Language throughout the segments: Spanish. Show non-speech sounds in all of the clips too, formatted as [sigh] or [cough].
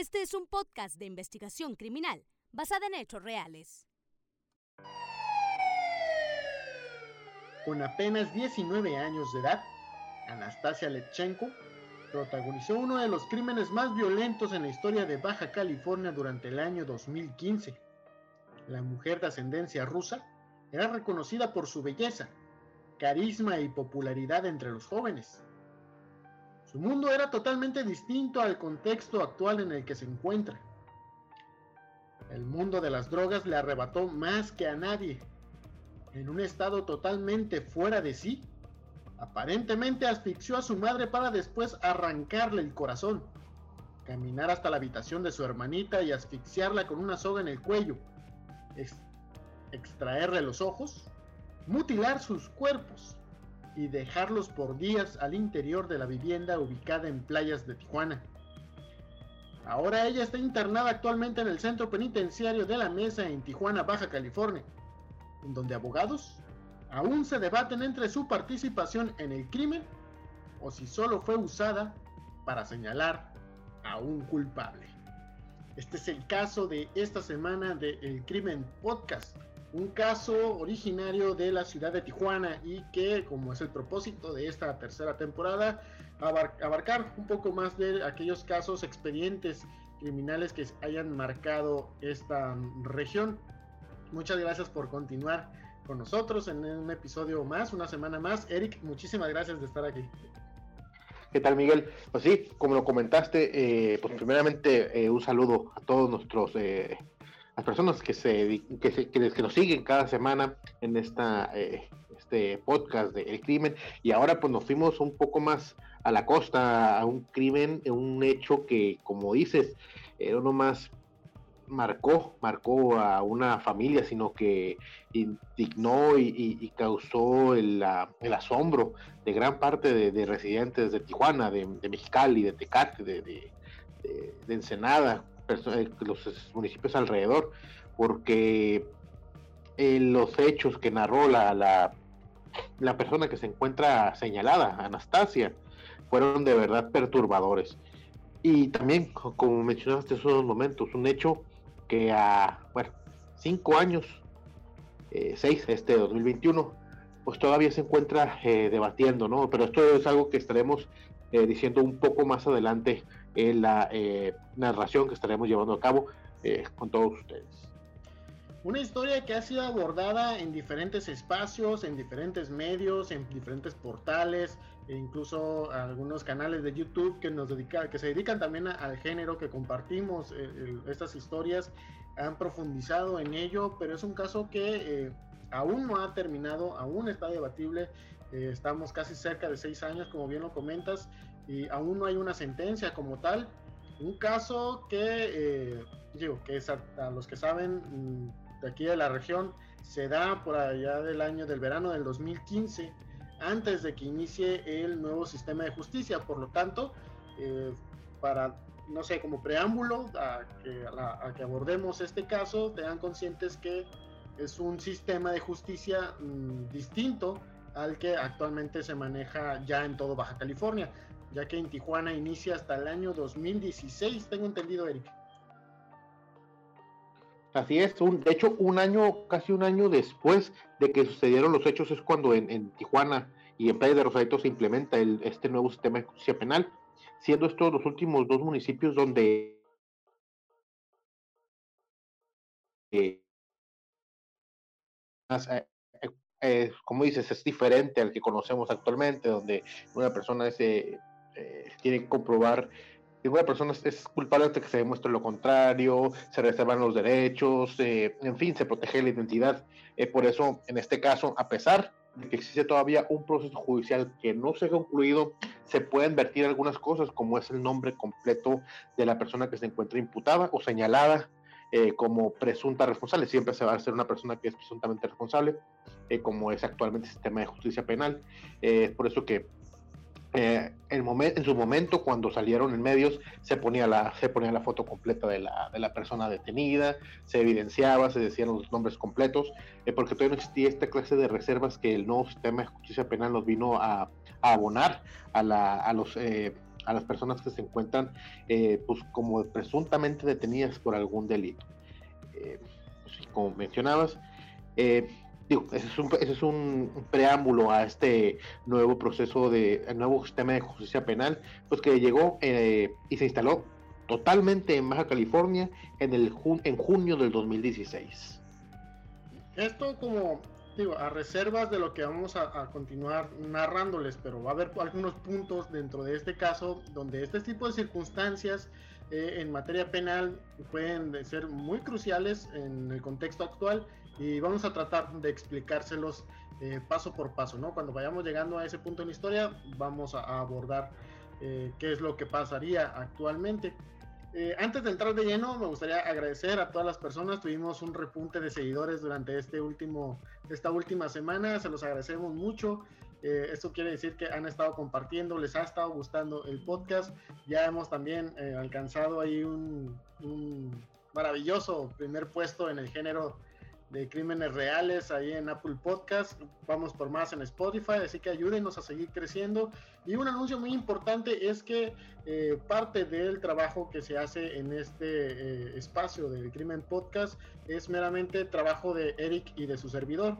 Este es un podcast de investigación criminal basada en hechos reales. Con apenas 19 años de edad, Anastasia Letchenko protagonizó uno de los crímenes más violentos en la historia de Baja California durante el año 2015. La mujer de ascendencia rusa era reconocida por su belleza, carisma y popularidad entre los jóvenes. Su mundo era totalmente distinto al contexto actual en el que se encuentra. El mundo de las drogas le arrebató más que a nadie. En un estado totalmente fuera de sí, aparentemente asfixió a su madre para después arrancarle el corazón, caminar hasta la habitación de su hermanita y asfixiarla con una soga en el cuello, extraerle los ojos, mutilar sus cuerpos y dejarlos por días al interior de la vivienda ubicada en playas de Tijuana. Ahora ella está internada actualmente en el centro penitenciario de la Mesa en Tijuana, Baja California, en donde abogados aún se debaten entre su participación en el crimen o si solo fue usada para señalar a un culpable. Este es el caso de esta semana de El Crimen Podcast, un caso originario de la ciudad de Tijuana y que, como es el propósito de esta tercera temporada, abarcar un poco más de aquellos casos, expedientes criminales que hayan marcado esta región. Muchas gracias por continuar con nosotros en un episodio más, una semana más. Eric, muchísimas gracias de estar aquí. ¿Qué tal, Miguel? Pues sí, como lo comentaste, eh, pues primeramente eh, un saludo a todos nuestros eh, personas que se, que, que, nos siguen cada semana en esta eh, este podcast de El Crimen y ahora pues nos fuimos un poco más a la costa a un crimen, un hecho que como dices, era no más marcó, marcó a una familia, sino que indignó y, causó el, asombro de gran parte de, residentes de Tijuana, de, Mexicali, de Tecate, de, de, Ensenada, eh, los municipios alrededor, porque eh, los hechos que narró la, la, persona que se encuentra señalada, Anastasia, fueron de verdad perturbadores. Y también, como mencionaste hace unos momentos, un hecho que a, bueno, cinco años, eh, seis, este 2021, pues todavía se encuentra debatiendo, ¿no? Pero esto es algo que estaremos diciendo un poco más adelante en la eh, narración que estaremos llevando a cabo eh, con todos ustedes. Una historia que ha sido abordada en diferentes espacios, en diferentes medios, en diferentes portales, e incluso algunos canales de YouTube que nos dedica, que se dedican también al género que compartimos eh, estas historias, han profundizado en ello, pero es un caso que aún no ha terminado, aún está debatible. estamos casi cerca de seis años, como bien lo comentas, y aún no hay una sentencia como tal. Un caso que, eh, digo, que es a, los que saben mm, de aquí de la región, se da por allá del año del verano del 2015, antes de que inicie el nuevo sistema de justicia. Por lo tanto, eh, para, no sé, como preámbulo a que, a, que, abordemos este caso, tengan conscientes que es un sistema de justicia mm, distinto al que actualmente se maneja ya en todo Baja California ya que en Tijuana inicia hasta el año 2016, tengo entendido, Eric. Así es, de hecho, un año, casi un año después de que sucedieron los hechos es cuando en, Tijuana y en Playa de Rosarito se implementa este nuevo sistema de justicia penal, siendo estos los últimos dos municipios donde eh, eh, eh, como dices, es diferente al que conocemos actualmente, donde una persona es tiene que comprobar que una persona es culpable hasta que se demuestre lo contrario, se reservan los derechos, eh, en fin, se protege la identidad. Eh, por eso, en este caso, a pesar de que existe todavía un proceso judicial que no se ha concluido, se pueden vertir algunas cosas, como es el nombre completo de la persona que se encuentra imputada o señalada como presunta responsable. Siempre se va a ser una persona que es presuntamente responsable, como es actualmente el sistema de justicia penal. Es por eso que eh, el en su momento, cuando salieron en medios, se ponía la, se ponía la foto completa de la, de la persona detenida, se evidenciaba, se decían los nombres completos, eh, porque todavía no existía esta clase de reservas que el nuevo sistema de justicia penal nos vino a, a abonar a, la, a los, eh, a las personas que se encuentran eh, pues como presuntamente detenidas por algún delito. Eh, pues, como mencionabas, digo, ese es, un, ese es un, preámbulo a este nuevo proceso de, nuevo sistema de justicia penal, pues que llegó y se instaló totalmente en Baja California en, el en junio del 2016. Esto como digo, a reservas de lo que vamos a, continuar narrándoles, pero va a haber algunos puntos dentro de este caso donde este tipo de circunstancias eh, en materia penal pueden ser muy cruciales en el contexto actual y vamos a tratar de explicárselos eh, paso por paso, ¿no? Cuando vayamos llegando a ese punto en la historia, vamos a, abordar eh, qué es lo que pasaría actualmente. Eh, antes de entrar de lleno, me gustaría agradecer a todas las personas. Tuvimos un repunte de seguidores durante este último, esta última semana. Se los agradecemos mucho. Eh, esto quiere decir que han estado compartiendo, les ha estado gustando el podcast. Ya hemos también alcanzado ahí un, maravilloso primer puesto en el género de crímenes reales ahí en Apple Podcast. Vamos por más en Spotify, así que ayúdenos a seguir creciendo. Y un anuncio muy importante es que eh, parte del trabajo que se hace en este eh, espacio del Crimen Podcast es meramente trabajo de Eric y de su servidor.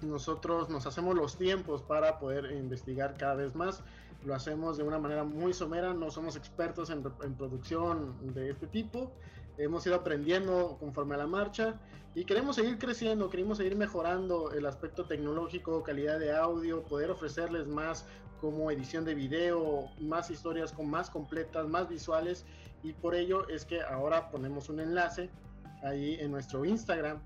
Nosotros nos hacemos los tiempos para poder investigar cada vez más. Lo hacemos de una manera muy somera, no somos expertos en, en producción de este tipo hemos ido aprendiendo conforme a la marcha y queremos seguir creciendo, queremos seguir mejorando el aspecto tecnológico, calidad de audio, poder ofrecerles más como edición de video, más historias con más completas, más visuales y por ello es que ahora ponemos un enlace ahí en nuestro Instagram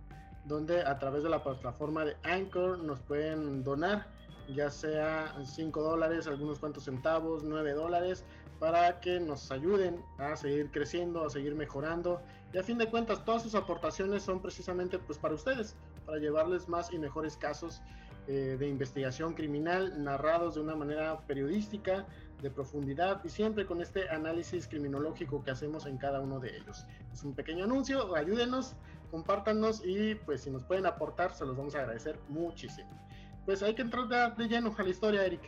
donde a través de la plataforma de Anchor nos pueden donar ya sea 5 dólares, algunos cuantos centavos, 9 dólares, para que nos ayuden a seguir creciendo, a seguir mejorando. Y a fin de cuentas, todas sus aportaciones son precisamente pues para ustedes, para llevarles más y mejores casos eh, de investigación criminal narrados de una manera periodística, de profundidad y siempre con este análisis criminológico que hacemos en cada uno de ellos. Es un pequeño anuncio, ayúdenos, compártanos y pues si nos pueden aportar se los vamos a agradecer muchísimo. Pues hay que entrar de, de lleno a la historia, Eric.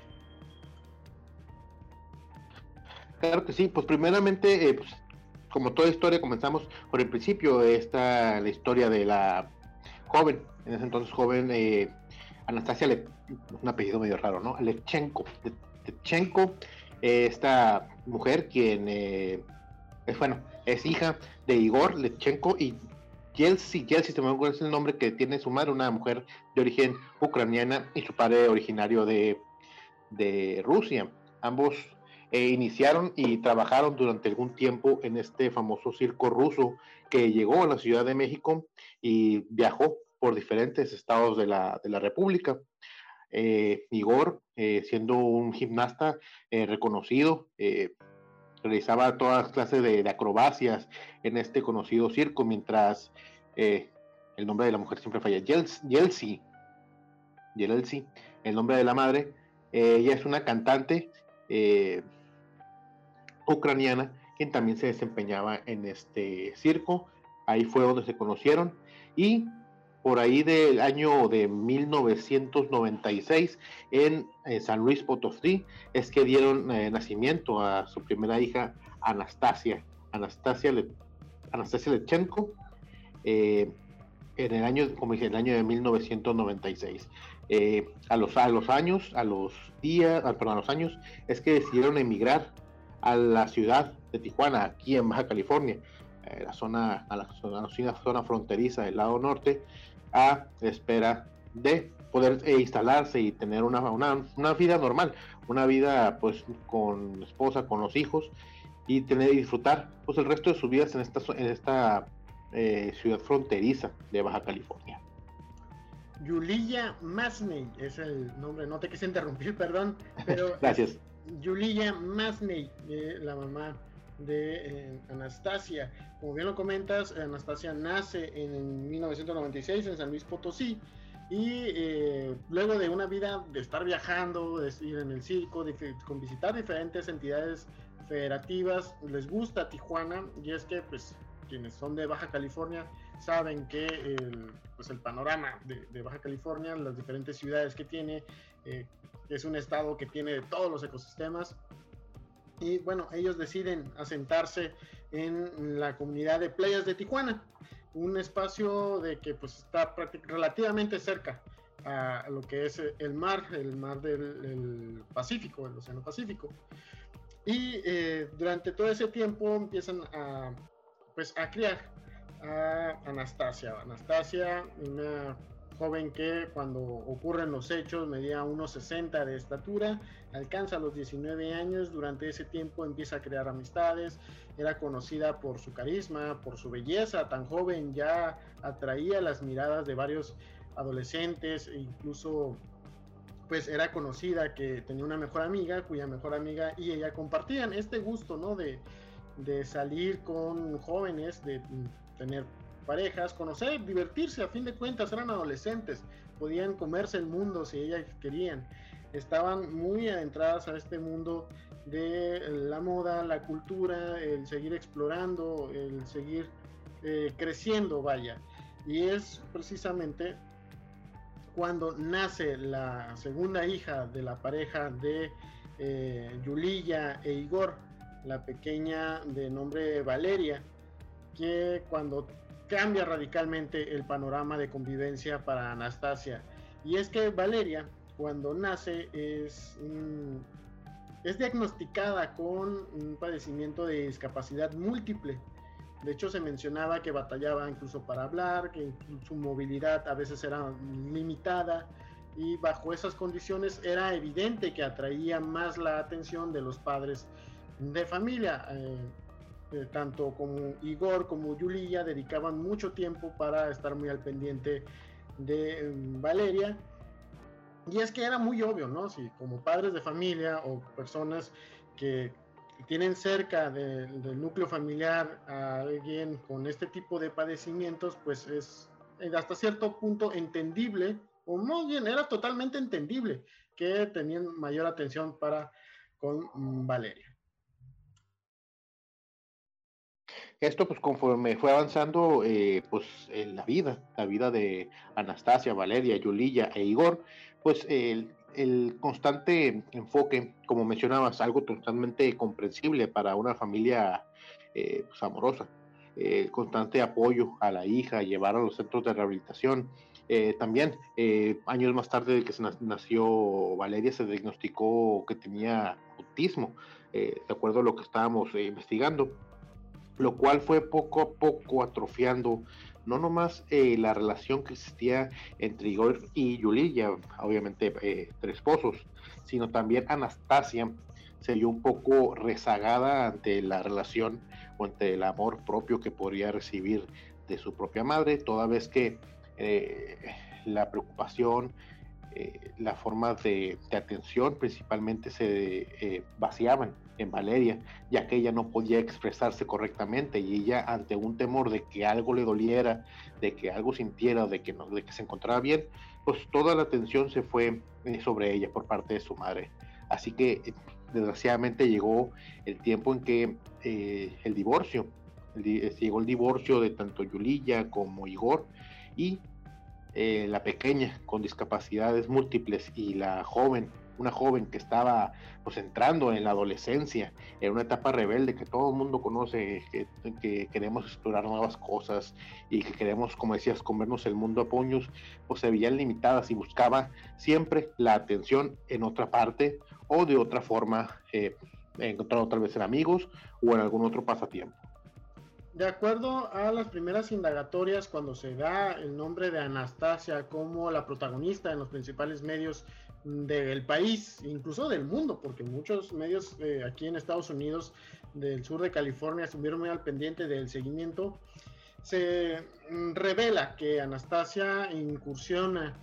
Claro que sí, pues primeramente, eh, pues, como toda historia, comenzamos por el principio, esta la historia de la joven, en ese entonces joven, eh, Anastasia, Le, un apellido medio raro, ¿no? Lechenko. Lechenko, eh, esta mujer quien es, bueno, es hija de Igor Lechenko y Yelsi, Yelsi, se me acuerdo es el nombre que tiene su madre, una mujer de origen ucraniana y su padre originario de, de Rusia. Ambos e iniciaron y trabajaron durante algún tiempo en este famoso circo ruso que llegó a la Ciudad de México y viajó por diferentes estados de la, de la República. Eh, Igor, eh, siendo un gimnasta eh, reconocido, realizaba todas clases de, acrobacias en este conocido circo, mientras el nombre de la mujer siempre falla, Yelsi, Yelsi, el nombre de la madre, ella es una cantante ucraniana, quien también se desempeñaba en este circo. Ahí fue donde se conocieron y por ahí del año de 1996 en eh, San Luis Potosí es que dieron eh, nacimiento a su primera hija Anastasia, Anastasia, Le, Anastasia Lechenko, eh, en el año, como dije, el año de 1996. a, los, a los años, a los días, ah, perdón, a los años, es que decidieron emigrar a la ciudad de Tijuana, aquí en Baja California, eh, la zona, a la zona, zona fronteriza del lado norte, a espera de poder eh, instalarse y tener una, una, vida normal, una vida pues con esposa, con los hijos y tener y disfrutar pues el resto de sus vidas en esta, en esta eh, ciudad fronteriza de Baja California. Yulia Masney es el nombre, no te quise interrumpir, perdón, pero [laughs] Gracias. Yulia Masney, la mamá de eh, Anastasia. Como bien lo comentas, Anastasia nace en 1996 en San Luis Potosí y eh, luego de una vida de estar viajando, de ir en el circo, de, con visitar diferentes entidades federativas, les gusta Tijuana y es que pues quienes son de Baja California saben que el, pues, el panorama de, de, Baja California, las diferentes ciudades que tiene, eh, es un estado que tiene todos los ecosistemas, Y bueno, ellos deciden asentarse en la comunidad de playas de Tijuana, un espacio de que pues está relativamente cerca a lo que es el mar, el mar del Pacífico, el Océano Pacífico. Y eh, durante todo ese tiempo empiezan a, pues, a criar a Anastasia. Anastasia, una joven que cuando ocurren los hechos medía unos 60 de estatura, alcanza los 19 años, durante ese tiempo empieza a crear amistades, era conocida por su carisma, por su belleza, tan joven ya atraía las miradas de varios adolescentes e incluso pues era conocida que tenía una mejor amiga, cuya mejor amiga y ella compartían este gusto, ¿no? De, de salir con jóvenes, de tener parejas, conocer, divertirse, a fin de cuentas eran adolescentes, podían comerse el mundo si ellas querían, estaban muy adentradas a este mundo de la moda, la cultura, el seguir explorando, el seguir eh, creciendo, vaya. Y es precisamente cuando nace la segunda hija de la pareja de eh, Yuliya e Igor, la pequeña de nombre Valeria, que cuando cambia radicalmente el panorama de convivencia para Anastasia. Y es que Valeria, cuando nace, es, es diagnosticada con un padecimiento de discapacidad múltiple. De hecho, se mencionaba que batallaba incluso para hablar, que su movilidad a veces era limitada y bajo esas condiciones era evidente que atraía más la atención de los padres de familia. Eh, eh, tanto como Igor como Yulia dedicaban mucho tiempo para estar muy al pendiente de mm, Valeria. Y es que era muy obvio, ¿no? Si como padres de familia o personas que tienen cerca del núcleo familiar a alguien con este tipo de padecimientos, pues es hasta cierto punto entendible, o muy bien, era totalmente entendible que tenían mayor atención para con mm, Valeria. Esto pues conforme fue avanzando eh, pues en la vida, la vida de Anastasia, Valeria, Yulia e Igor, pues el, constante enfoque, como mencionabas, algo totalmente comprensible para una familia eh, pues, amorosa, el constante apoyo a la hija, llevar a los centros de rehabilitación. Eh, también, años más tarde de que se nació Valeria, se diagnosticó que tenía autismo, de acuerdo a lo que estábamos investigando lo cual fue poco a poco atrofiando no nomás eh, la relación que existía entre Igor y Yulia, obviamente eh, tres esposos, sino también Anastasia se vio un poco rezagada ante la relación o ante el amor propio que podría recibir de su propia madre, toda vez que eh, la preocupación, la forma de, de, atención principalmente se vaciaban en Valeria, ya que ella no podía expresarse correctamente y ella ante un temor de que algo le doliera, de que algo sintiera, de que, no, de que se encontraba bien, pues toda la atención se fue eh, sobre ella por parte de su madre. Así que eh, desgraciadamente llegó el tiempo en que eh, el divorcio, llegó el divorcio de tanto Yulia como Igor y la pequeña con discapacidades múltiples y la joven una joven que estaba pues entrando en la adolescencia, en una etapa rebelde que todo el mundo conoce, que, queremos explorar nuevas cosas y que queremos, como decías, comernos el mundo a puños, pues se veían limitadas y buscaba siempre la atención en otra parte o de otra forma, eh, encontrando tal vez en amigos o en algún otro pasatiempo. De acuerdo a las primeras indagatorias, cuando se da el nombre de Anastasia como la protagonista en los principales medios del país, incluso del mundo, porque muchos medios eh, aquí en Estados Unidos del sur de California estuvieron muy al pendiente del seguimiento, se mm, revela que Anastasia incursiona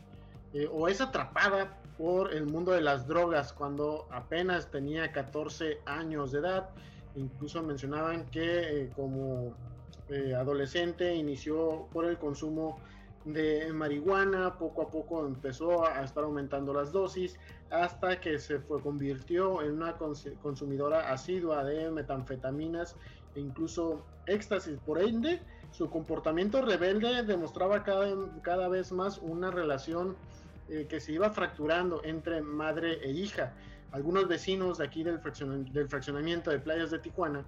eh, o es atrapada por el mundo de las drogas cuando apenas tenía 14 años de edad. Incluso mencionaban que eh, como adolescente inició por el consumo marihuana, poco a poco empezó a estar aumentando las dosis hasta que se fue, convirtió en una consumidora asidua de metanfetaminas e incluso éxtasis. Por ende, su comportamiento rebelde demostraba cada, cada vez más una relación eh, que se iba fracturando entre madre e hija. algunos vecinos de aquí del, fraccionamiento de playas de Tijuana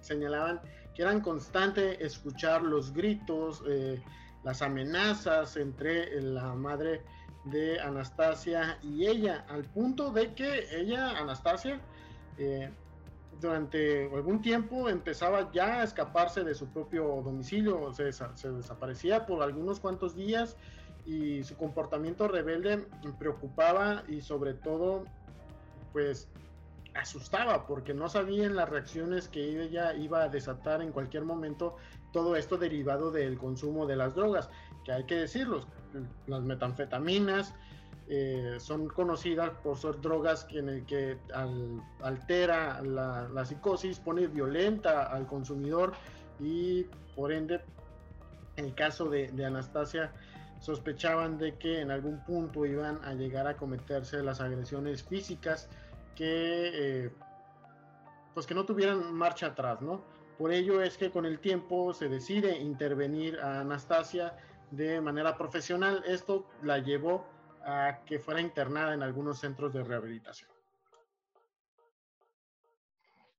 señalaban que eran constante escuchar los gritos, eh, las amenazas entre la madre de Anastasia y ella, al punto de que ella, Anastasia, eh, durante algún tiempo empezaba ya a escaparse de su propio domicilio, se, se desaparecía por algunos cuantos días y su comportamiento rebelde preocupaba y sobre todo pues asustaba porque no sabían las reacciones que ella iba a desatar en cualquier momento todo esto derivado del consumo de las drogas que hay que decirlo las metanfetaminas eh, son conocidas por ser drogas que que altera la, psicosis, pone violenta al consumidor y por ende, en el caso de, Anastasia, sospechaban de que en algún punto iban a llegar a cometerse las agresiones físicas que, eh, pues que no tuvieran marcha atrás, ¿no? Por ello es que con el tiempo se decide intervenir a Anastasia de manera profesional. Esto la llevó a que fuera internada en algunos centros de rehabilitación.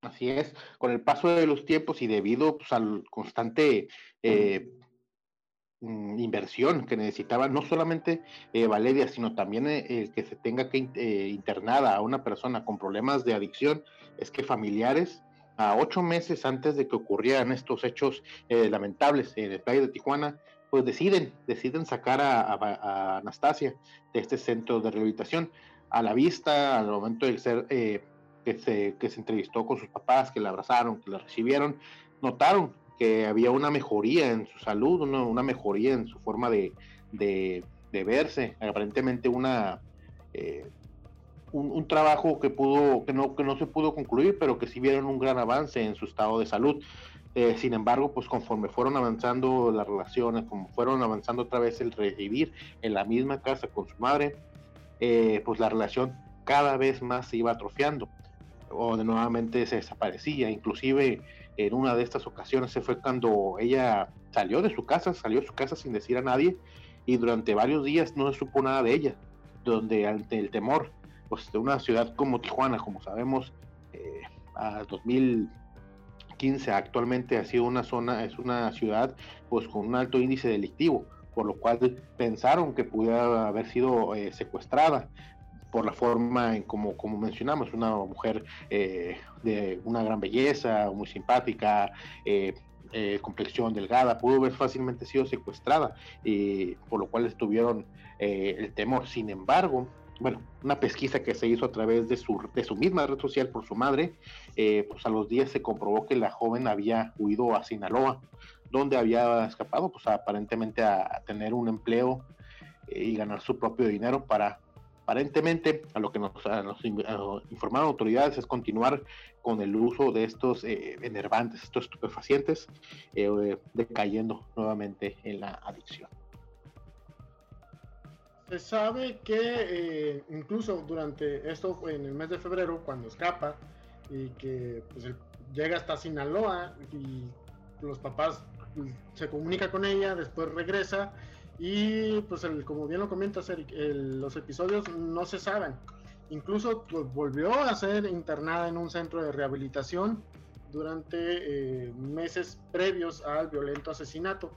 Así es, con el paso de los tiempos y debido pues, al constante eh, mm, inversión que necesitaba no solamente eh, Valeria, sino también eh, que se tenga que internada a una persona con problemas de adicción, es que familiares a ocho meses antes de que ocurrieran estos hechos lamentables en el país de Tijuana, pues deciden, deciden sacar a, Anastasia de este centro de rehabilitación. A la vista, al momento de ser, eh, que, se, que se entrevistó con sus papás, que la abrazaron, que la recibieron, notaron que había una mejoría en su salud, una, mejoría en su forma de, de, verse, aparentemente una... Eh, un, trabajo que pudo que no que no se pudo concluir pero que sí vieron un gran avance en su estado de salud eh, sin embargo, pues conforme fueron avanzando las relaciones, como fueron avanzando otra vez el recibir en la misma casa con su madre, eh, pues la relación cada vez más se iba atrofiando o nuevamente se desaparecía. Inclusive en una de estas ocasiones se fue cuando ella salió de su casa, salió de su casa sin decir a nadie y durante varios días no se supo nada de ella, donde ante el temor, pues de una ciudad como Tijuana, como sabemos, eh, a 2000 15 actualmente ha sido una zona, es una ciudad pues con un alto índice delictivo, por lo cual pensaron que pudiera haber sido eh, secuestrada por la forma en como, como mencionamos, una mujer eh, de una gran belleza, muy simpática, eh, complexión delgada, pudo haber fácilmente sido secuestrada, y por lo cual estuvieron el temor. Sin embargo, bueno, una pesquisa que se hizo a través de su, de su misma red social por su madre, eh, pues a los días se comprobó que la joven había huido a Sinaloa, donde había escapado, pues aparentemente a, tener un empleo eh, y ganar su propio dinero para, aparentemente, a lo que nos, informaron autoridades, es continuar con el uso de estos eh, enervantes, estos estupefacientes, decayendo nuevamente en la adicción. Se sabe que eh, incluso durante esto en el mes de febrero, cuando escapa y que pues, llega hasta Sinaloa y los papás pues, se comunica con ella, después regresa y pues el, como bien lo comenta Eric, los episodios no se saben. Incluso pues, volvió a ser internada en un centro de rehabilitación durante eh, meses previos al violento asesinato.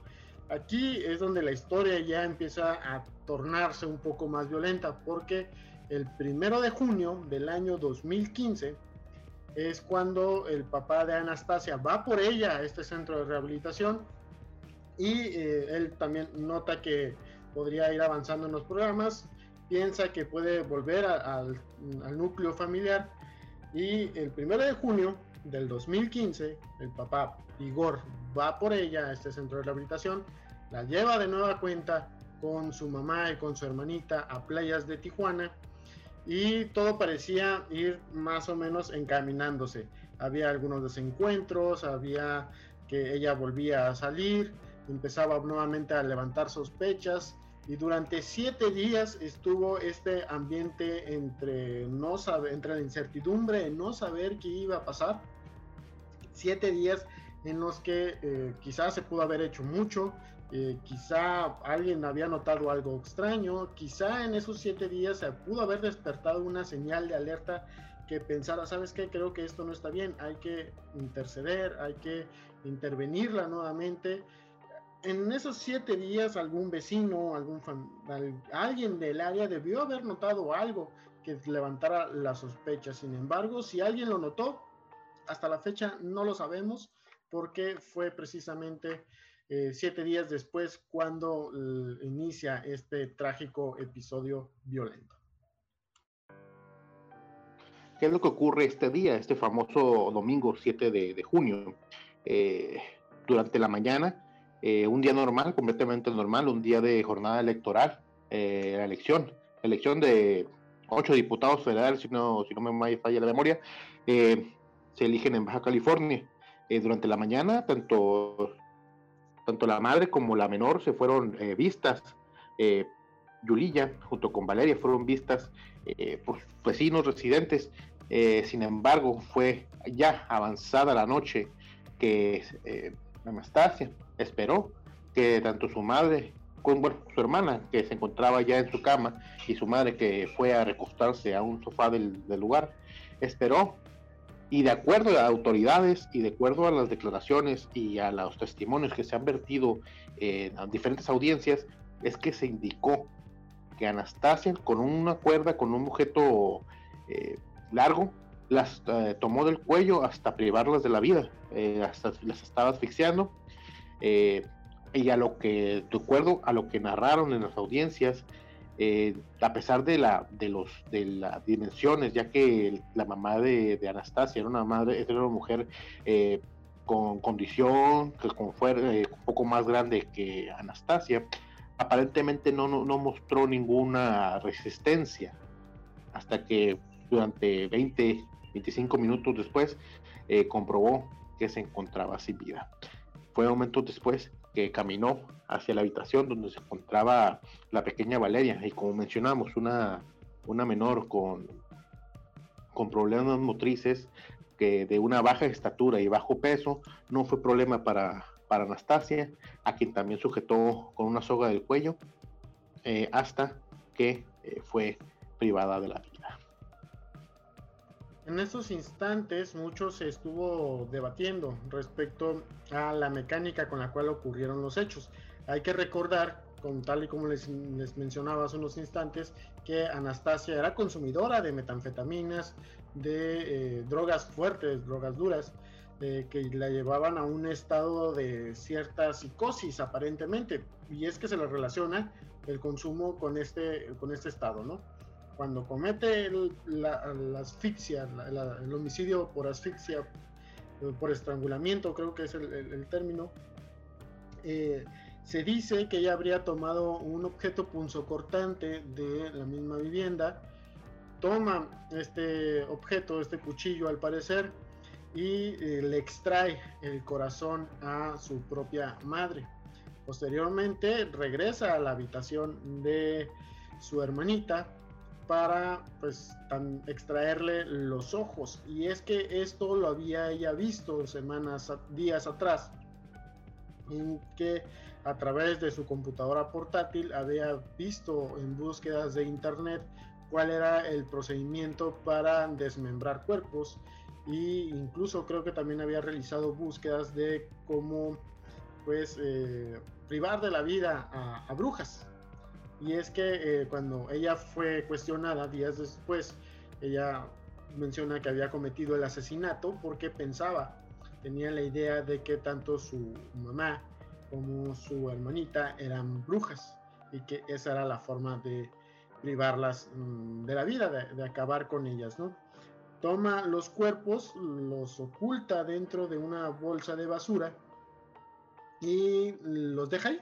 Aquí es donde la historia ya empieza a tornarse un poco más violenta, porque el primero de junio del año 2015 es cuando el papá de Anastasia va por ella a este centro de rehabilitación y eh, él también nota que podría ir avanzando en los programas, piensa que puede volver al, al núcleo familiar y el primero de junio del 2015 el papá Igor va por ella a este centro de rehabilitación la lleva de nueva cuenta con su mamá y con su hermanita a playas de Tijuana y todo parecía ir más o menos encaminándose. Había algunos desencuentros, había que ella volvía a salir, empezaba nuevamente a levantar sospechas y durante siete días estuvo este ambiente entre no saber, entre la incertidumbre, no saber qué iba a pasar. Siete días en los que eh, quizás se pudo haber hecho mucho, eh, quizá alguien había notado algo extraño, quizá en esos siete días se pudo haber despertado una señal de alerta que pensara, ¿sabes qué? Creo que esto no está bien, hay que interceder, hay que intervenirla nuevamente. En esos siete días algún vecino, algún alguien del área debió haber notado algo que levantara la sospecha. Sin embargo, si alguien lo notó, hasta la fecha no lo sabemos porque fue precisamente eh, siete días después cuando inicia este trágico episodio violento. ¿Qué es lo que ocurre este día, este famoso domingo 7 de, junio? Eh, durante la mañana, eh, un día normal, completamente normal, un día de jornada electoral, la elección, elección de ocho diputados federales, si no, si no me falla la memoria, se eligen en Baja California. durante la mañana, tanto tanto la madre como la menor se fueron eh, vistas. Eh, Yulilla, junto con Valeria, fueron vistas eh, por vecinos residentes. Eh, sin embargo, fue ya avanzada la noche que Anastasia esperó que tanto su madre bueno, su hermana, que se encontraba ya en su cama, y su madre, que fue a recostarse a un sofá del, lugar, esperó. Y de acuerdo a las autoridades y de acuerdo a las declaraciones y a los testimonios que se han vertido en diferentes audiencias, es que se indicó que Anastasia con una cuerda, con un objeto eh, largo, las eh, tomó del cuello hasta privarlas de la vida, eh, hasta las estaba asfixiando. y a lo que, de acuerdo a lo que narraron en las audiencias, eh, a pesar de, la, de, los, de las dimensiones, ya que la mamá de, Anastasia era una, madre, era una mujer eh, con condición, que con eh, un poco más grande que Anastasia, aparentemente no, no, mostró ninguna resistencia hasta que durante 20, 25 minutos después comprobó que se encontraba sin vida. Fue momentos después que caminó hacia la habitación donde se encontraba la pequeña Valeria y como mencionamos, una, una menor con, con problemas motrices que de una baja estatura y bajo peso no fue problema para, para Anastasia, a quien también sujetó con una soga del cuello eh, hasta que eh, fue privada de la vida. En estos instantes mucho se estuvo debatiendo respecto a la mecánica con la cual ocurrieron los hechos. Hay que recordar, con tal y como les, mencionaba hace unos instantes, que Anastasia era consumidora de metanfetaminas, de eh, drogas fuertes, drogas duras, eh, que la llevaban a un estado de cierta psicosis aparentemente, y es que se le relaciona el consumo con este, con este estado, ¿no? Cuando comete la, asfixia, el homicidio por asfixia, por estrangulamiento, creo que es el, término, eh, se dice que ella habría tomado un objeto punzocortante de la misma vivienda, toma este objeto, este cuchillo al parecer, y eh, le extrae el corazón a su propia madre. Posteriormente regresa a la habitación de su hermanita para pues extraerle los ojos. Y es que esto lo había ella visto semanas días atrás en que a través de su computadora portátil había visto en búsquedas de internet cuál era el procedimiento para desmembrar cuerpos. E incluso creo que también había realizado búsquedas de cómo pues eh, privar de la vida a brujas y es que eh, cuando ella fue cuestionada días después, ella menciona que había cometido el asesinato porque pensaba, tenía la idea de que tanto su mamá como su hermanita eran brujas y que esa era la forma de privarlas mm, de la vida, de, de acabar con ellas, ¿no? Toma los cuerpos, los oculta dentro de una bolsa de basura y los deja ahí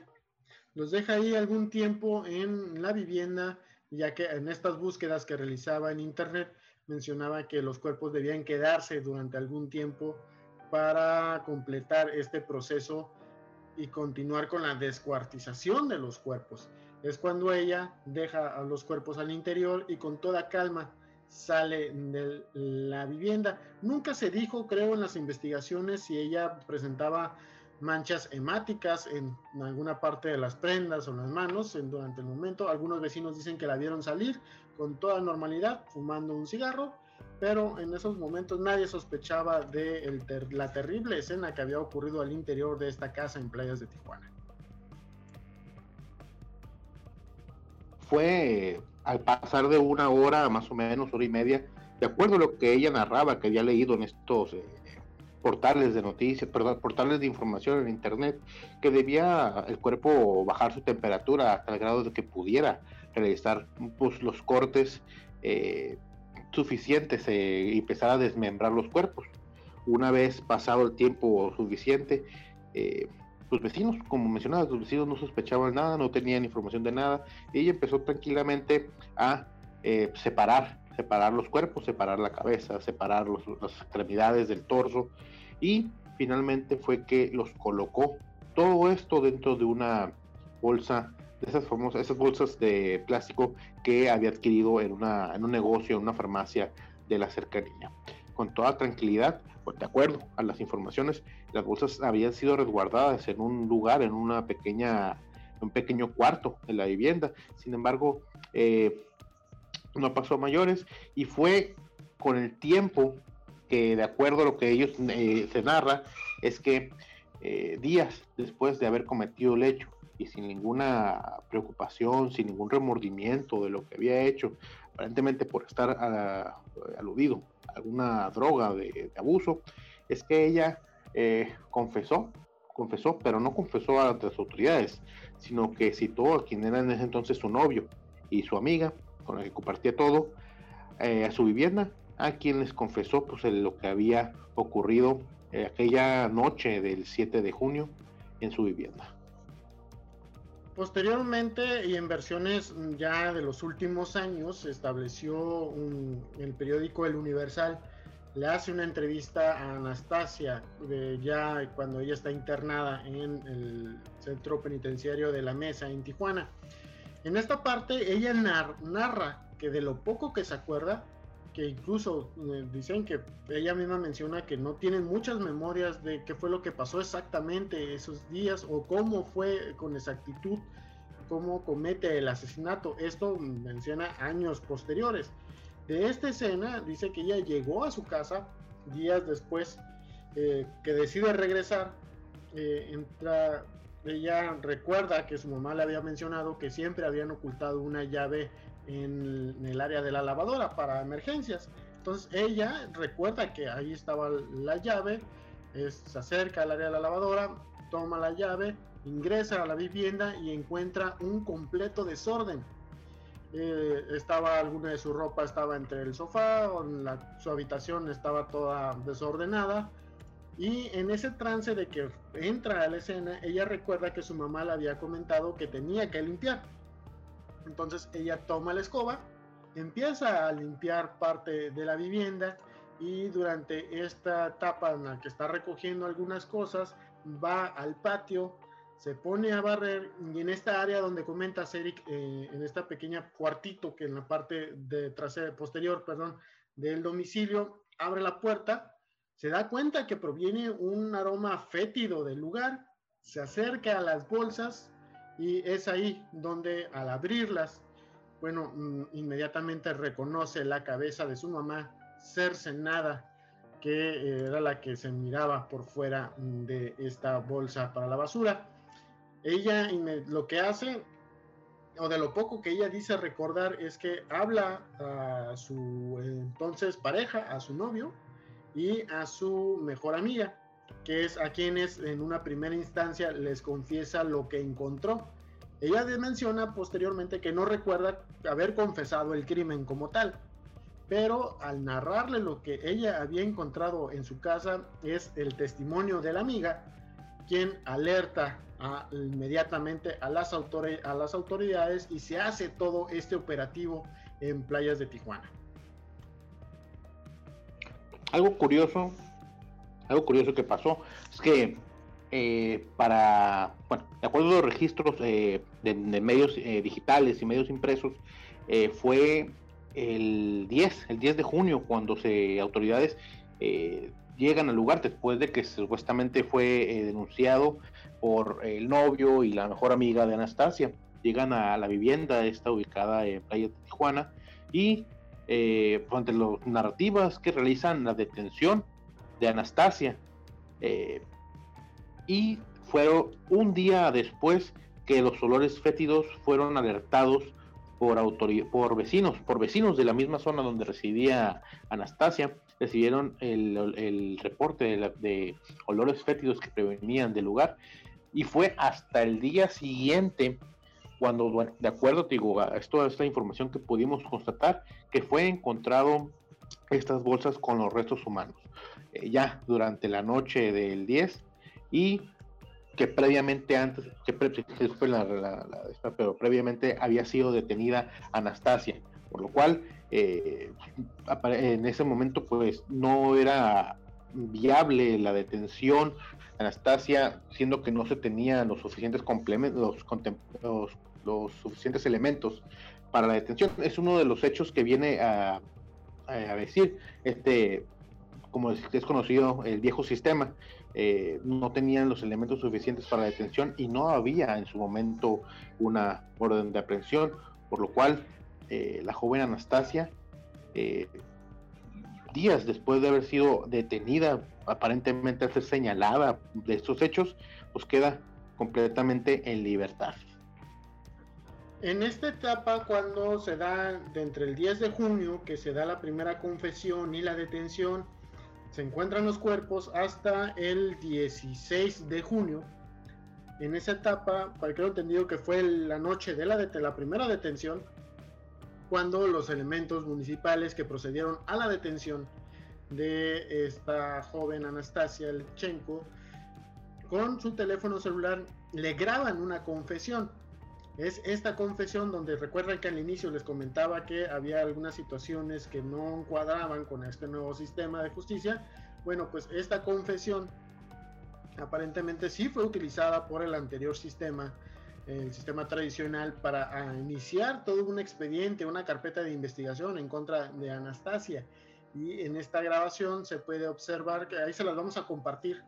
los deja ahí algún tiempo en la vivienda, ya que en estas búsquedas que realizaba en internet mencionaba que los cuerpos debían quedarse durante algún tiempo para completar este proceso y continuar con la descuartización de los cuerpos. Es cuando ella deja a los cuerpos al interior y con toda calma sale de la vivienda. Nunca se dijo, creo, en las investigaciones si ella presentaba manchas hemáticas en alguna parte de las prendas o las manos en, durante el momento. Algunos vecinos dicen que la vieron salir con toda normalidad, fumando un cigarro, pero en esos momentos nadie sospechaba de la terrible escena que había ocurrido al interior de esta casa en playas de Tijuana. Fue al pasar de una hora, más o menos, hora y media, de acuerdo a lo que ella narraba, que había leído en estos eh, portales de noticias, perdón, portales de información en internet, que debía el cuerpo bajar su temperatura hasta el grado de que pudiera realizar pues, los cortes eh, suficientes eh, y empezar a desmembrar los cuerpos. Una vez pasado el tiempo suficiente, eh, vecinos, como mencionaba, los vecinos no sospechaban nada, no tenían información de nada, y ella empezó tranquilamente a eh, separar, separar los cuerpos, separar la cabeza, separar las extremidades del torso, y finalmente fue que los colocó todo esto dentro de una bolsa de esas famosas, esas bolsas de plástico que había adquirido en, una, en un negocio, en una farmacia de la cercanía. Con toda tranquilidad, pues de acuerdo a las informaciones, las bolsas habían sido resguardadas en un lugar, en una pequeña, un pequeño cuarto de la vivienda. Sin embargo, eh, no pasó a mayores y fue con el tiempo que, de acuerdo a lo que ellos eh, se narra, es que eh, días después de haber cometido el hecho, y sin ninguna preocupación, sin ningún remordimiento de lo que había hecho, aparentemente por estar aludido a alguna droga de, abuso, es que ella eh, confesó, confesó, pero no confesó a las autoridades, sino que citó a quien era en ese entonces su novio y su amiga, con la que compartía todo, eh, a su vivienda, a quien les confesó pues, lo que había ocurrido eh, aquella noche del 7 de junio en su vivienda. Posteriormente, y en versiones ya de los últimos años, se estableció el periódico El Universal, le hace una entrevista a Anastasia, ya cuando ella está internada en el centro penitenciario de la Mesa en Tijuana. En esta parte, ella narra que de lo poco que se acuerda, que incluso eh, dicen que ella misma menciona que no tienen muchas memorias de qué fue lo que pasó exactamente esos días o cómo fue con exactitud cómo comete el asesinato. Esto menciona años posteriores. De esta escena dice que ella llegó a su casa días después eh, que decide regresar. Eh, entra, ella recuerda que su mamá le había mencionado que siempre habían ocultado una llave en, el área de la lavadora para emergencias. Entonces ella recuerda que ahí estaba la llave, se acerca al área de la lavadora, toma la llave, ingresa a la vivienda y encuentra un completo desorden. Eh, estaba alguna de su ropa estaba entre el sofá, o su habitación estaba toda desordenada. Y en ese trance de que entra a la escena, ella recuerda que su mamá le había comentado que tenía que limpiar. Entonces ella toma la escoba, empieza a limpiar parte de la vivienda y durante esta etapa en la que está recogiendo algunas cosas, va al patio, se pone a barrer y en esta área donde comenta Eric, eh, en esta pequeña cuartito que en la parte de trasera, posterior, perdón, del domicilio, abre la puerta, se da cuenta que proviene un aroma fétido del lugar, se acerca a las bolsas y es ahí donde al abrirlas, bueno, mm, inmediatamente reconoce la cabeza de su mamá cercenada, que eh, era la que se miraba por fuera de esta bolsa para la basura. Ella lo que hace, o de lo poco que ella dice recordar, es que habla a su entonces pareja, a su novio y a su mejor amiga que es a quienes en una primera instancia les confiesa lo que encontró. Ella menciona posteriormente que no recuerda haber confesado el crimen como tal, pero al narrarle lo que ella había encontrado en su casa es el testimonio de la amiga, quien alerta inmediatamente a las, autoridades y se hace todo este operativo en playas de Tijuana. Algo curioso algo curioso que pasó es que eh, para, bueno, de acuerdo a los registros eh, de, medios eh, digitales y medios impresos, fue el 10, el 10 de junio, cuando se autoridades llegan al lugar después de que supuestamente fue denunciado por el novio y la mejor amiga de Anastasia. Llegan a la vivienda, esta ubicada en Playa Tijuana, y eh, ante las narrativas que realizan la detención de Anastasia. Eh, y fueron un día después que los olores fétidos fueron alertados por, por vecinos, por vecinos de la misma zona donde residía Anastasia, recibieron el, reporte de, olores fétidos que prevenían del lugar y fue hasta el día siguiente cuando, de acuerdo, digo, esto es la información que pudimos constatar, que fue encontrado estas bolsas con los restos humanos, eh, ya durante la noche del 10 y que previamente antes, que pero previamente había sido detenida Anastasia, por lo cual eh, en ese momento pues no era viable la detención Anastasia, siendo que no se tenían los suficientes complementos, los, los, suficientes elementos para la detención. Es uno de los hechos que viene a, decir este como es conocido, el viejo sistema, eh, no tenían los elementos suficientes para la detención y no había en su momento una orden de aprehensión, por lo cual eh, la joven Anastasia, eh, días después de haber sido detenida, aparentemente ser señalada de estos hechos, pues queda completamente en libertad. En esta etapa, cuando se da de entre el 10 de junio, que se da la primera confesión y la detención, se encuentran los cuerpos hasta el 16 de junio. En esa etapa, para que lo entendido que fue la noche de la, de la primera detención, cuando los elementos municipales que procedieron a la detención de esta joven Anastasia Lechenko, con su teléfono celular le graban una confesión. Es esta confesión donde recuerdan que al inicio les comentaba que había algunas situaciones que no cuadraban con este nuevo sistema de justicia. Bueno, pues esta confesión aparentemente sí fue utilizada por el anterior sistema, el sistema tradicional, para iniciar todo un expediente, una carpeta de investigación en contra de Anastasia. Y en esta grabación se puede observar que ahí se las vamos a compartir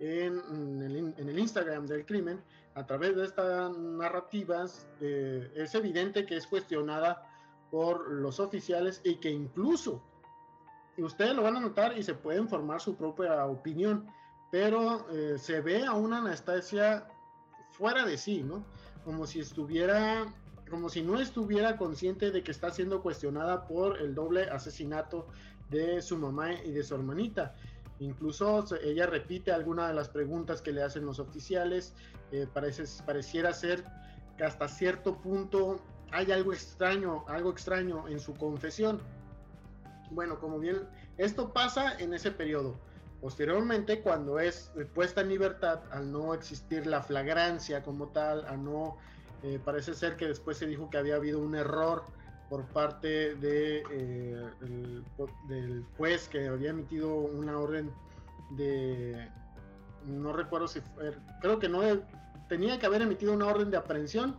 en, el, Instagram del crimen, a través de estas narrativas, eh, es evidente que es cuestionada por los oficiales y que incluso ustedes lo van a notar y se pueden formar su propia opinión, pero eh, se ve a una Anastasia fuera de sí, ¿no? Como si estuviera, como si no estuviera consciente de que está siendo cuestionada por el doble asesinato de su mamá y de su hermanita. Incluso ella repite algunas de las preguntas que le hacen los oficiales. Eh, parece, pareciera ser que hasta cierto punto hay algo extraño, algo extraño en su confesión. Bueno, como bien, esto pasa en ese periodo. Posteriormente, cuando es puesta en libertad, al no existir la flagrancia como tal, a no, eh, parece ser que después se dijo que había habido un error por parte de, eh, del juez que había emitido una orden de, no recuerdo si fue, creo que no, tenía que haber emitido una orden de aprehensión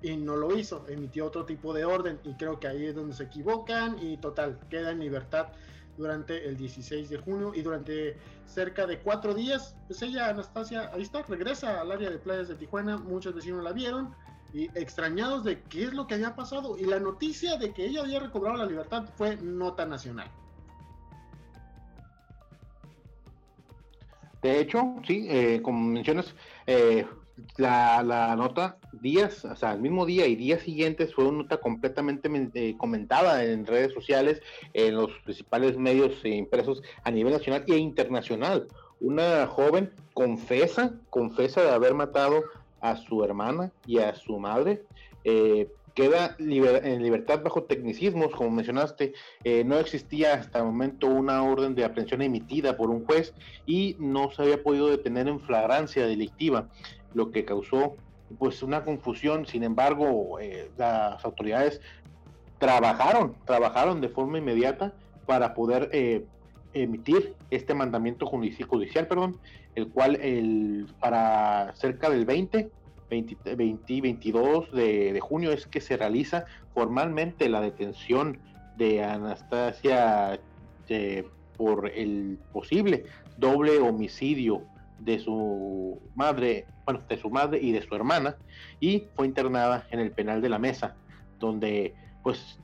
y no lo hizo, emitió otro tipo de orden y creo que ahí es donde se equivocan y total, queda en libertad durante el 16 de junio y durante cerca de cuatro días, pues ella, Anastasia, ahí está, regresa al área de playas de Tijuana, muchos vecinos la vieron, y extrañados de qué es lo que había pasado. Y la noticia de que ella había recobrado la libertad fue nota nacional. De hecho, sí, eh, como mencionas, eh, la, nota días, o sea, el mismo día y días siguientes fue una nota completamente eh, comentada en redes sociales, en los principales medios impresos a nivel nacional e internacional. Una joven confesa, confesa de haber matado a su hermana y a su madre. Eh, queda en libertad bajo tecnicismos, como mencionaste, eh, no existía hasta el momento una orden de aprehensión emitida por un juez y no se había podido detener en flagrancia delictiva, lo que causó pues una confusión. Sin embargo, eh, las autoridades trabajaron, trabajaron de forma inmediata para poder emitir este mandamiento judicial, perdón, el cual el, para cerca del 20, 20, 22 de, junio es que se realiza formalmente la detención de Anastasia eh, por el posible doble homicidio de su madre, bueno, de su madre y de su hermana, y fue internada en el penal de la mesa, donde pues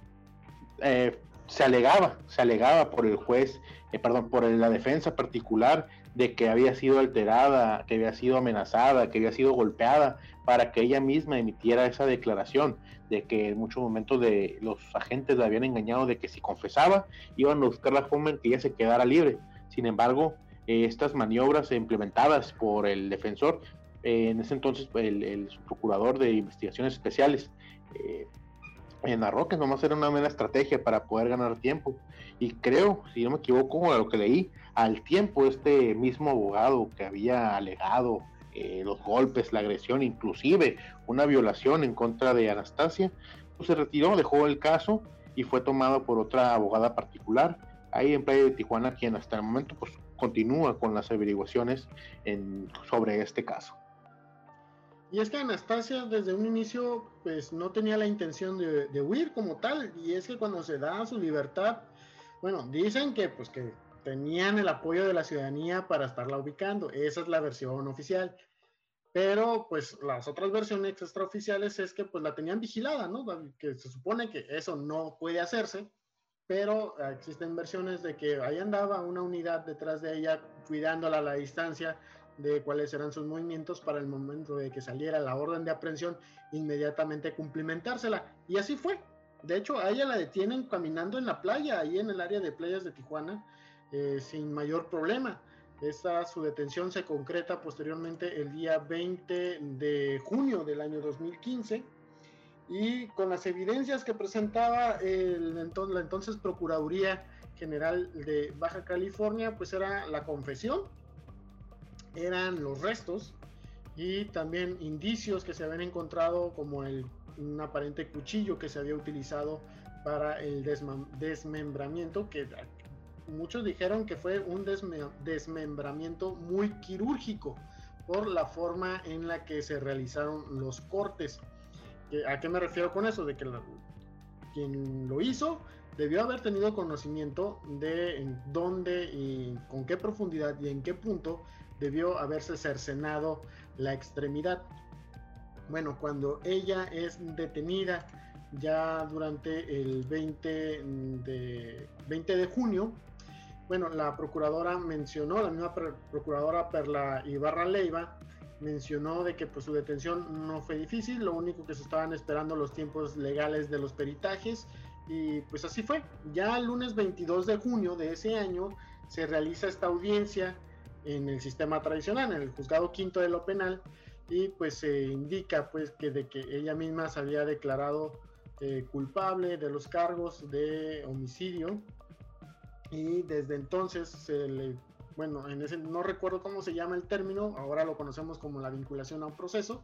eh, se alegaba, se alegaba por el juez, eh, perdón, por la defensa particular de que había sido alterada, que había sido amenazada, que había sido golpeada, para que ella misma emitiera esa declaración de que en muchos momentos de los agentes la habían engañado de que si confesaba iban a buscar la forma en que ella se quedara libre. Sin embargo, eh, estas maniobras implementadas por el defensor, eh, en ese entonces el, procurador de investigaciones especiales, eh, narró que nomás era una buena estrategia para poder ganar tiempo. Y creo, si no me equivoco, a lo que leí, al tiempo este mismo abogado que había alegado eh, los golpes, la agresión, inclusive una violación en contra de Anastasia, pues se retiró, dejó el caso y fue tomado por otra abogada particular ahí en Playa de Tijuana, quien hasta el momento pues continúa con las averiguaciones en, sobre este caso. Y es que Anastasia desde un inicio pues no tenía la intención de, de, huir como tal y es que cuando se da su libertad, bueno, dicen que pues que tenían el apoyo de la ciudadanía para estarla ubicando, esa es la versión oficial. Pero pues las otras versiones extraoficiales es que pues la tenían vigilada, ¿no? Que se supone que eso no puede hacerse, pero existen versiones de que ahí andaba una unidad detrás de ella cuidándola a la distancia de cuáles eran sus movimientos para el momento de que saliera la orden de aprehensión, inmediatamente cumplimentársela. Y así fue. De hecho, a ella la detienen caminando en la playa, ahí en el área de playas de Tijuana, eh, sin mayor problema. Esta, su detención se concreta posteriormente el día 20 de junio del año 2015 y con las evidencias que presentaba el, la entonces Procuraduría General de Baja California, pues era la confesión eran los restos y también indicios que se habían encontrado como el, un aparente cuchillo que se había utilizado para el desmembramiento, que muchos dijeron que fue un desmembramiento muy quirúrgico por la forma en la que se realizaron los cortes. ¿A qué me refiero con eso? De que quien lo hizo debió haber tenido conocimiento de dónde y con qué profundidad y en qué punto debió haberse cercenado la extremidad. Bueno, cuando ella es detenida ya durante el 20 de, 20 de junio, bueno, la procuradora mencionó, la misma procuradora Perla Ibarra Leiva, mencionó de que pues, su detención no fue difícil, lo único que se estaban esperando los tiempos legales de los peritajes y pues así fue. Ya el lunes 22 de junio de ese año se realiza esta audiencia en el sistema tradicional, en el juzgado quinto de lo penal, y pues se indica pues que de que ella misma se había declarado eh, culpable de los cargos de homicidio. Y desde entonces bueno en ese no recuerdo cómo se llama el término ahora lo conocemos como la vinculación a un proceso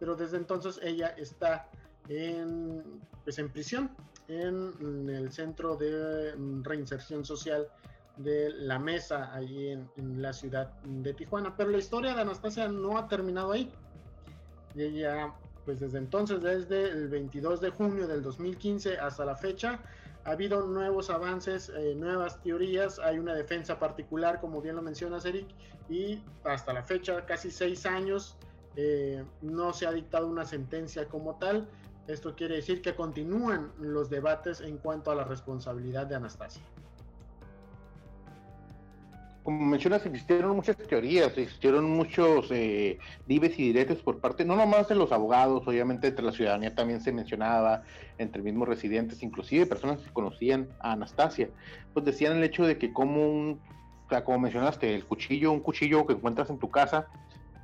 pero desde entonces ella está en pues en prisión en el centro de reinserción social de la mesa ahí en, la ciudad de Tijuana. Pero la historia de Anastasia no ha terminado ahí. Y pues desde entonces, desde el 22 de junio del 2015 hasta la fecha, ha habido nuevos avances, eh, nuevas teorías, hay una defensa particular, como bien lo mencionas, Eric, y hasta la fecha, casi seis años, eh, no se ha dictado una sentencia como tal. Esto quiere decir que continúan los debates en cuanto a la responsabilidad de Anastasia como mencionas, existieron muchas teorías, existieron muchos eh, dives y diretes por parte, no nomás de los abogados, obviamente entre la ciudadanía también se mencionaba, entre mismos residentes, inclusive personas que conocían a Anastasia, pues decían el hecho de que como un, como mencionaste, el cuchillo, un cuchillo que encuentras en tu casa,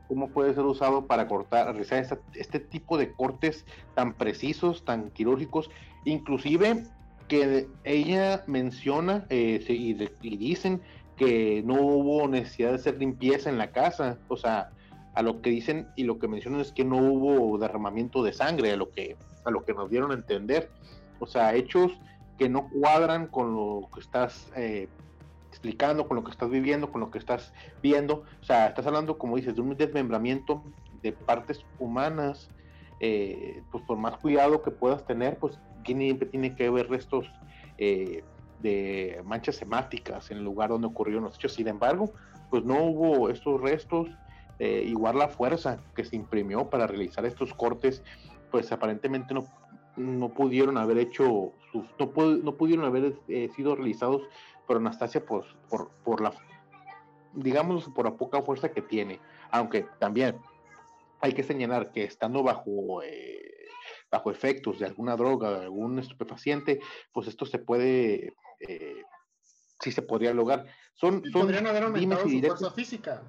cómo puede ser usado para cortar, realizar este tipo de cortes tan precisos, tan quirúrgicos, inclusive que ella menciona eh, y, y dicen que no hubo necesidad de hacer limpieza en la casa, o sea, a lo que dicen y lo que mencionan es que no hubo derramamiento de sangre, a lo que, a lo que nos dieron a entender, o sea, hechos que no cuadran con lo que estás eh, explicando, con lo que estás viviendo, con lo que estás viendo, o sea, estás hablando, como dices, de un desmembramiento de partes humanas, eh, pues por más cuidado que puedas tener, pues siempre tiene que haber restos eh, de manchas hemáticas en el lugar donde ocurrieron los hechos. Sin embargo, pues no hubo estos restos, eh, igual la fuerza que se imprimió para realizar estos cortes, pues aparentemente no, no pudieron haber hecho, sus, no, no pudieron haber eh, sido realizados por Anastasia pues, por, por la, digamos, por la poca fuerza que tiene. Aunque también hay que señalar que estando bajo, eh, bajo efectos de alguna droga, de algún estupefaciente, pues esto se puede, eh, sí se podría lograr. Son, son podrían haber aumentado su fuerza física.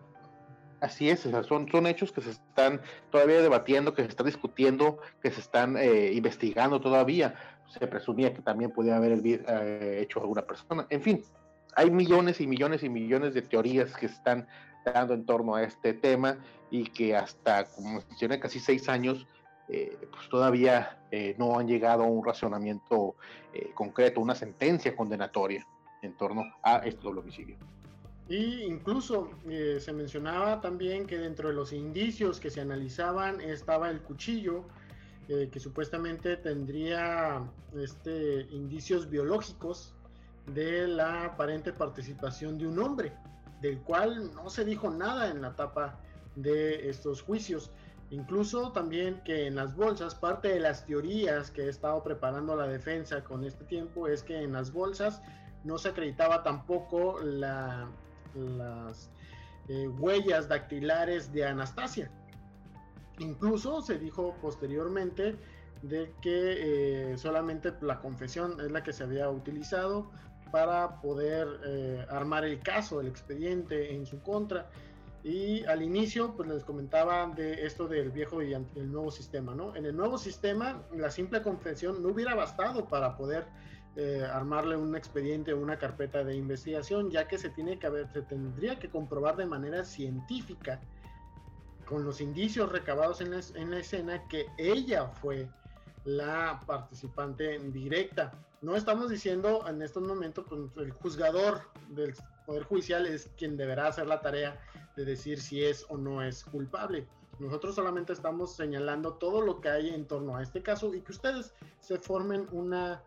Así es, son, son hechos que se están todavía debatiendo, que se están discutiendo, que se están eh, investigando todavía. Se presumía que también podía haber eh, hecho alguna persona. En fin, hay millones y millones y millones de teorías que se están dando en torno a este tema y que hasta, como mencioné, casi seis años, eh, pues todavía no han llegado a un racionamiento concreto, una sentencia condenatoria en torno a este doble homicidio. Y incluso eh, se mencionaba también que dentro de los indicios que se analizaban estaba el cuchillo, eh, que supuestamente tendría este, indicios biológicos de la aparente participación de un hombre, del cual no se dijo nada en la tapa de estos juicios. Incluso también que en las bolsas, parte de las teorías que he estado preparando la defensa con este tiempo es que en las bolsas no se acreditaba tampoco la las eh, huellas dactilares de Anastasia. Incluso se dijo posteriormente de que eh, solamente la confesión es la que se había utilizado para poder eh, armar el caso, el expediente en su contra. Y al inicio, pues les comentaba de esto del viejo y el nuevo sistema, ¿no? En el nuevo sistema, la simple confesión no hubiera bastado para poder eh, armarle un expediente o una carpeta de investigación, ya que se tiene que haber, se tendría que comprobar de manera científica con los indicios recabados en la, escena que ella fue la participante directa. No estamos diciendo en estos momentos, pues, el juzgador del Poder Judicial es quien deberá hacer la tarea de decir si es o no es culpable. Nosotros solamente estamos señalando todo lo que hay en torno a este caso y que ustedes se formen una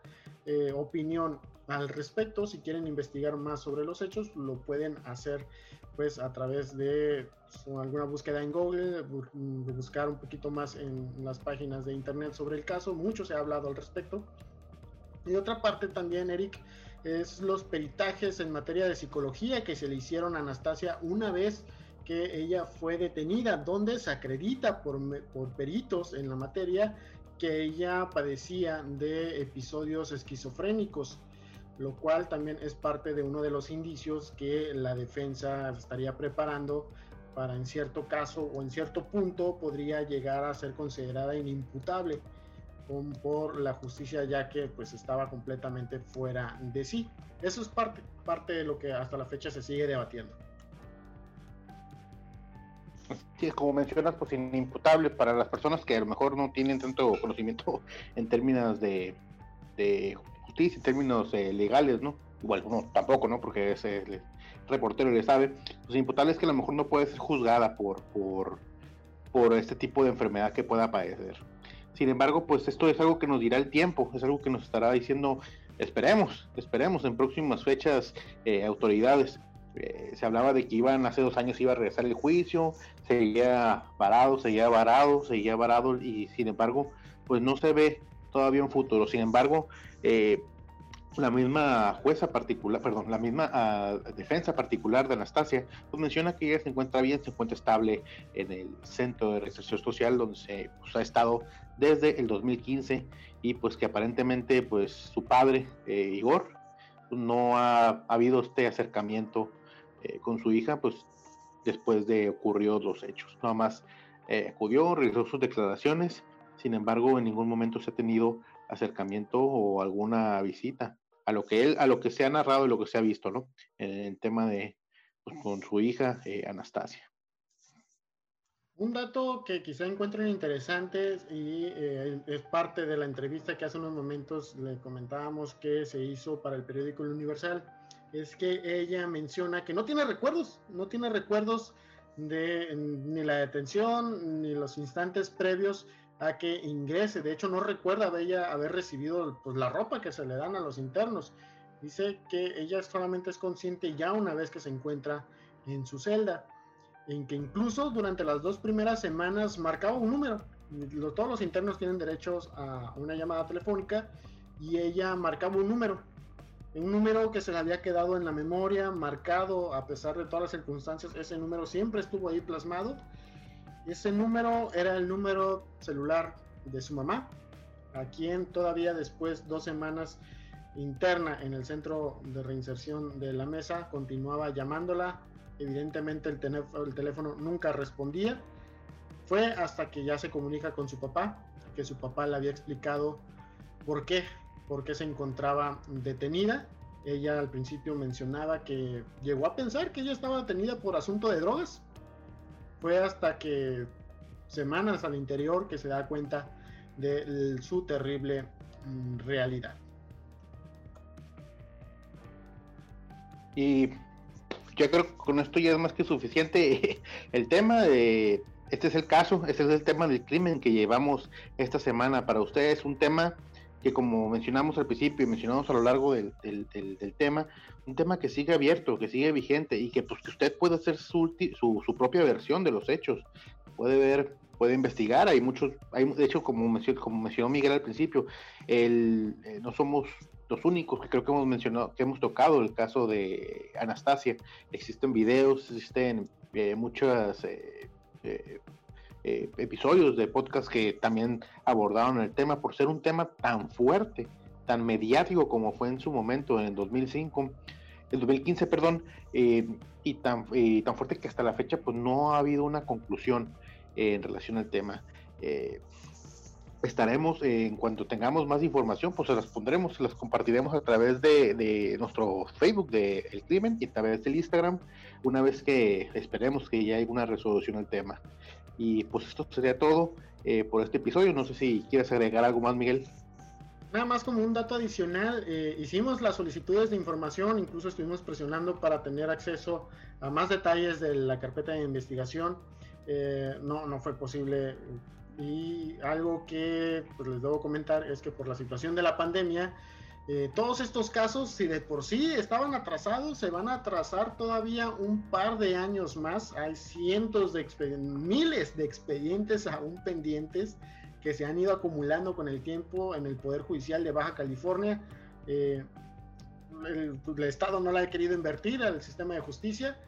eh, opinión al respecto. Si quieren investigar más sobre los hechos, lo pueden hacer pues a través de alguna búsqueda en Google, de buscar un poquito más en las páginas de internet sobre el caso. Mucho se ha hablado al respecto. Y otra parte también, Eric, es los peritajes en materia de psicología que se le hicieron a Anastasia una vez que ella fue detenida, donde se acredita por, por peritos en la materia que ella padecía de episodios esquizofrénicos, lo cual también es parte de uno de los indicios que la defensa estaría preparando para en cierto caso o en cierto punto podría llegar a ser considerada inimputable por la justicia ya que pues estaba completamente fuera de sí. Eso es parte, parte de lo que hasta la fecha se sigue debatiendo. Sí, como mencionas, pues inimputable para las personas que a lo mejor no tienen tanto conocimiento [laughs] en términos de, justicia, en términos eh, legales, ¿no? Igual uno tampoco, ¿no? Porque ese reportero le sabe. Pues imputable es que a lo mejor no puede ser juzgada por, por, por este tipo de enfermedad que pueda padecer. Sin embargo, pues esto es algo que nos dirá el tiempo, es algo que nos estará diciendo, esperemos, esperemos en próximas fechas eh, autoridades. Eh, se hablaba de que iban hace dos años iba a regresar el juicio, seguía varado, seguía varado, seguía varado y sin embargo, pues no se ve todavía un futuro. Sin embargo, eh, la misma jueza particular, perdón, la misma ah, defensa particular de Anastasia, pues menciona que ella se encuentra bien, se encuentra estable en el centro de reinserción social donde se pues, ha estado desde el 2015 y pues que aparentemente pues su padre, eh, Igor, no ha, habido este acercamiento eh, con su hija, pues después de ocurrió los hechos. Nada más eh, acudió, realizó sus declaraciones, sin embargo, en ningún momento se ha tenido acercamiento o alguna visita a lo que él, a lo que se ha narrado y lo que se ha visto, ¿no? En el tema de pues, con su hija eh, Anastasia. Un dato que quizá encuentren interesante y es parte de la entrevista que hace unos momentos le comentábamos que se hizo para el periódico El Universal es que ella menciona que no tiene recuerdos, no tiene recuerdos de ni la detención ni los instantes previos a que ingrese. De hecho, no recuerda ella haber recibido pues, la ropa que se le dan a los internos. Dice que ella solamente es consciente ya una vez que se encuentra en su celda, en que incluso durante las dos primeras semanas marcaba un número. Todos los internos tienen derechos a una llamada telefónica y ella marcaba un número. Un número que se le había quedado en la memoria, marcado a pesar de todas las circunstancias. Ese número siempre estuvo ahí plasmado. Ese número era el número celular de su mamá, a quien todavía después, dos semanas interna en el centro de reinserción de la mesa, continuaba llamándola. Evidentemente el, el teléfono nunca respondía. Fue hasta que ya se comunica con su papá, que su papá le había explicado por qué, por qué se encontraba detenida. Ella al principio mencionaba que llegó a pensar que ella estaba detenida por asunto de drogas. Fue hasta que semanas al interior que se da cuenta de su terrible mm, realidad. Y yo creo que con esto ya es más que suficiente. [laughs] El tema de, este es el caso, este es el tema del crimen que llevamos esta semana para ustedes, un tema que como mencionamos al principio y mencionamos a lo largo del, tema, un tema que sigue abierto, que sigue vigente y que pues que usted puede hacer su, su, propia versión de los hechos, puede ver, puede investigar, hay muchos, hay, de hecho como mencionó, como mencionó Miguel al principio, el, eh, no somos los únicos que creo que hemos mencionado, que hemos tocado el caso de Anastasia. Existen videos, existen eh, muchos eh, eh, episodios de podcast que también abordaron el tema por ser un tema tan fuerte, tan mediático como fue en su momento en el 2005, el 2015, perdón, y tan, tan fuerte que hasta la fecha pues no ha habido una conclusión en relación al tema estaremos eh, en cuanto tengamos más información, pues se las pondremos, se las compartiremos a través de, nuestro Facebook de El Crimen y a través del Instagram, una vez que esperemos que ya haya una resolución al tema. Y pues esto sería todo eh, por este episodio. No sé si quieres agregar algo más, Miguel. Nada más como un dato adicional, eh, hicimos las solicitudes de información, incluso estuvimos presionando para tener acceso a más detalles de la carpeta de investigación. no, no fue posible y algo que pues, les debo comentar es que por la situación de la pandemia, eh, todos estos casos, si de por sí estaban atrasados, se van a atrasar todavía un par de años más. Hay cientos de miles de expedientes aún pendientes que se han ido acumulando con el tiempo en el Poder Judicial de Baja California. Eh, el, el, Estado no la ha querido invertir al sistema de justicia.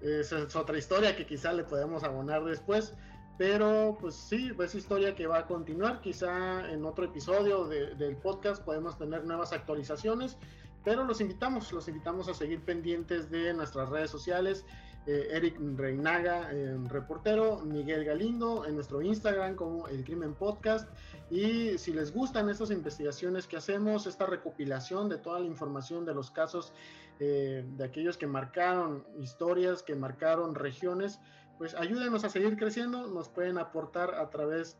Esa es otra historia que quizá le podemos abonar después. Pero pues sí, es historia que va a continuar. Quizá en otro episodio del podcast podemos tener nuevas actualizaciones. Pero los invitamos, los invitamos a seguir pendientes de nuestras redes sociales. Eh, Eric Reinaga, eh, reportero, Miguel Galindo en nuestro Instagram como El Crimen Podcast. Y si les gustan estas investigaciones que hacemos, esta recopilación de toda la información de los casos eh, de aquellos que marcaron historias, que marcaron regiones, pues ayúdenos a seguir creciendo, nos pueden aportar a través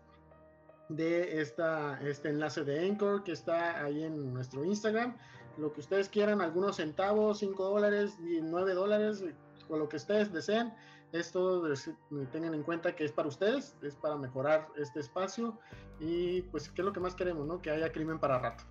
de esta, este enlace de Anchor que está ahí en nuestro Instagram. Lo que ustedes quieran, algunos centavos, 5 dólares, 9 dólares, o lo que ustedes deseen. Esto tengan en cuenta que es para ustedes, es para mejorar este espacio y pues qué es lo que más queremos, ¿no? Que haya crimen para rato.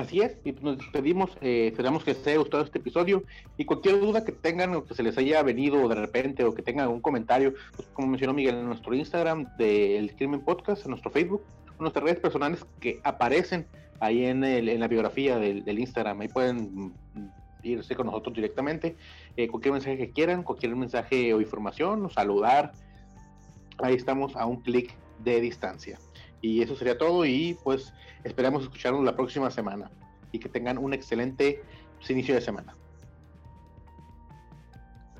Así es, y nos despedimos, eh, esperamos que les haya gustado este episodio y cualquier duda que tengan o que se les haya venido de repente o que tengan algún comentario, pues, como mencionó Miguel, en nuestro Instagram del Crimen Podcast, en nuestro Facebook, en nuestras redes personales que aparecen ahí en, en la biografía del, Instagram, ahí pueden irse con nosotros directamente, eh, cualquier mensaje que quieran, cualquier mensaje o información, o saludar, ahí estamos a un clic de distancia. Y eso sería todo y pues esperamos escucharnos la próxima semana y que tengan un excelente inicio de semana.